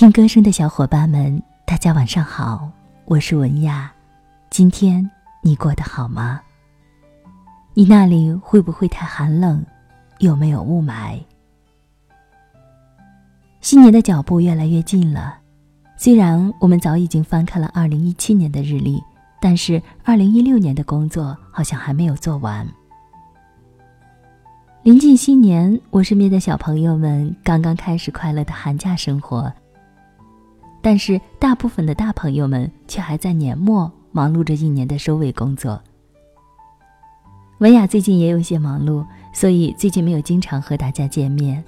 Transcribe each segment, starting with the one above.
听歌声的小伙伴们，大家晚上好，我是文雅。今天你过得好吗？你那里会不会太寒冷？有没有雾霾？新年的脚步越来越近了，虽然我们早已经翻开了二零一七年的日历，但是二零一六年的工作好像还没有做完。临近新年，我身边的小朋友们刚刚开始快乐的寒假生活。但是，大部分的大朋友们却还在年末忙碌着一年的收尾工作。文雅最近也有些忙碌，所以最近没有经常和大家见面。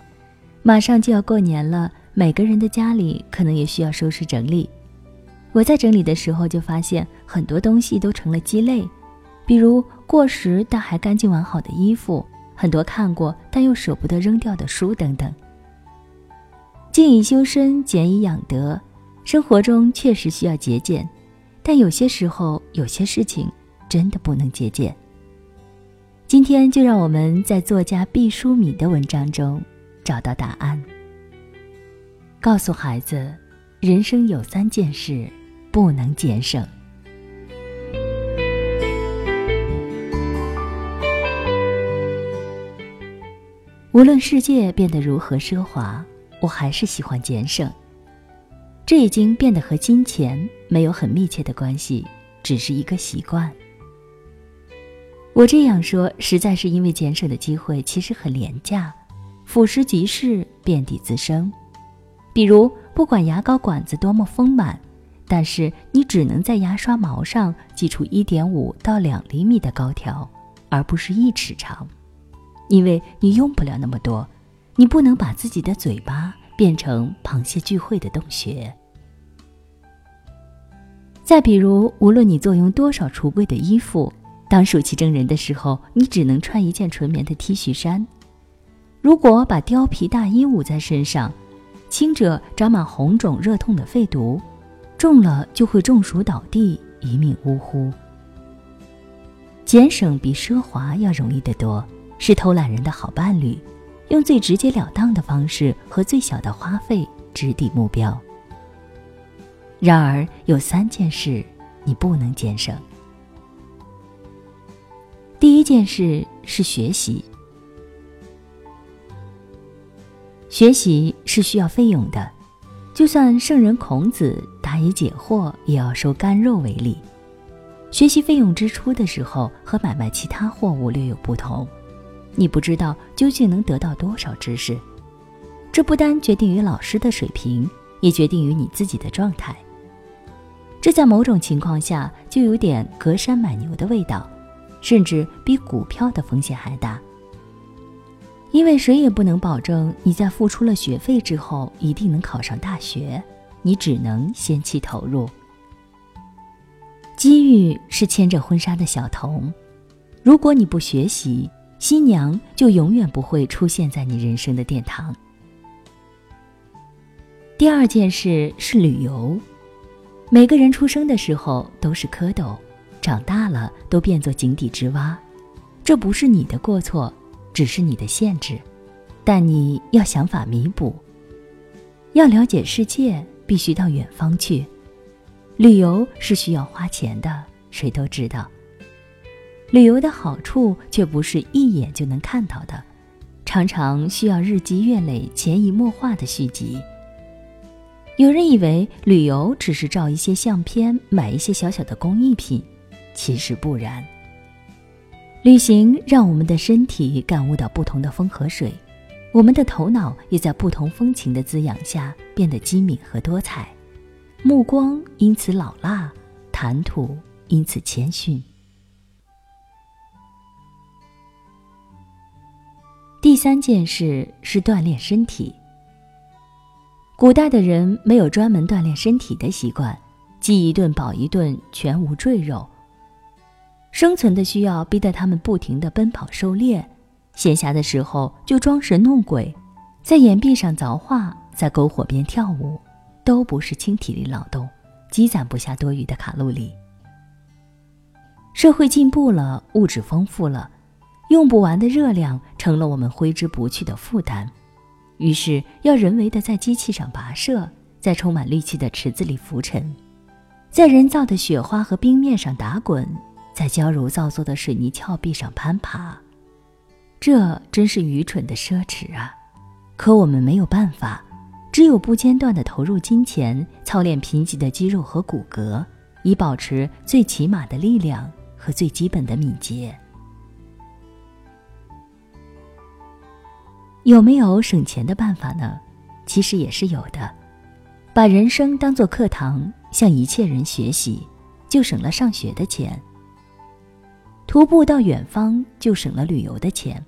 马上就要过年了，每个人的家里可能也需要收拾整理。我在整理的时候就发现很多东西都成了鸡肋，比如过时但还干净完好的衣服，很多看过但又舍不得扔掉的书等等。静以修身，俭以养德。生活中确实需要节俭，但有些时候，有些事情真的不能节俭。今天就让我们在作家毕淑敏的文章中找到答案。告诉孩子，人生有三件事不能节省。无论世界变得如何奢华，我还是喜欢节省。这已经变得和金钱没有很密切的关系，只是一个习惯。我这样说，实在是因为节省的机会其实很廉价，俯拾即是，遍地滋生。比如，不管牙膏管子多么丰满，但是你只能在牙刷毛上挤出一点五到两厘米的膏条，而不是一尺长，因为你用不了那么多，你不能把自己的嘴巴。变成螃蟹聚会的洞穴。再比如，无论你坐拥多少橱柜的衣服，当暑气蒸人的时候，你只能穿一件纯棉的 T 恤衫。如果把貂皮大衣捂在身上，轻者长满红肿热痛的肺毒，重了就会中暑倒地，一命呜呼。俭省比奢华要容易得多，是偷懒人的好伴侣。用最直截了当的方式和最小的花费直抵目标。然而，有三件事你不能节省。第一件事是学习。学习是需要费用的，就算圣人孔子答疑解惑，也要收干肉为例。学习费用支出的时候，和买卖其他货物略有不同。你不知道究竟能得到多少知识，这不单决定于老师的水平，也决定于你自己的状态。这在某种情况下就有点隔山买牛的味道，甚至比股票的风险还大。因为谁也不能保证你在付出了学费之后一定能考上大学，你只能先期投入。机遇是牵着婚纱的小童，如果你不学习。新娘就永远不会出现在你人生的殿堂。第二件事是旅游。每个人出生的时候都是蝌蚪，长大了都变作井底之蛙。这不是你的过错，只是你的限制，但你要想法弥补。要了解世界，必须到远方去。旅游是需要花钱的，谁都知道。旅游的好处却不是一眼就能看到的，常常需要日积月累、潜移默化的续集。有人以为旅游只是照一些相片、买一些小小的工艺品，其实不然。旅行让我们的身体感悟到不同的风和水，我们的头脑也在不同风情的滋养下变得机敏和多彩，目光因此老辣，谈吐因此谦逊。第三件事是锻炼身体。古代的人没有专门锻炼身体的习惯，饥一顿饱一顿，全无赘肉。生存的需要逼得他们不停地奔跑狩猎，闲暇的时候就装神弄鬼，在岩壁上凿画，在篝火边跳舞，都不是轻体力劳动，积攒不下多余的卡路里。社会进步了，物质丰富了。用不完的热量成了我们挥之不去的负担，于是要人为的在机器上跋涉，在充满氯气的池子里浮沉，在人造的雪花和冰面上打滚，在娇柔造作的水泥峭壁上攀爬。这真是愚蠢的奢侈啊！可我们没有办法，只有不间断地投入金钱，操练贫瘠的肌肉和骨骼，以保持最起码的力量和最基本的敏捷。有没有省钱的办法呢？其实也是有的。把人生当作课堂，向一切人学习，就省了上学的钱；徒步到远方，就省了旅游的钱。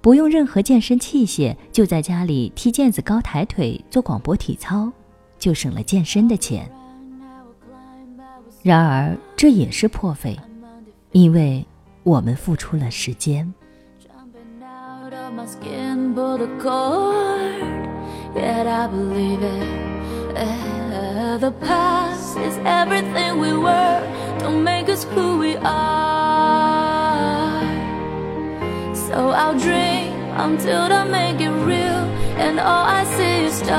不用任何健身器械，就在家里踢毽子、高抬腿、做广播体操，就省了健身的钱。然而这也是破费，因为我们付出了时间。my skin pulled a cord, yet I believe it. Eh, the past is everything we were, don't make us who we are. So I'll dream until I make it real, and all I see is stars.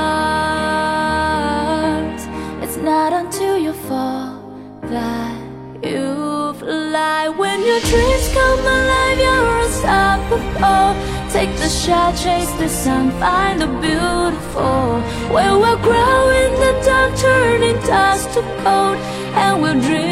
It's not until you fall that you fly. When your dreams come alive, you're unstoppable. Take the shot, chase the sun, find the beautiful. Where we'll grow in the dark, turning dust to gold And we'll dream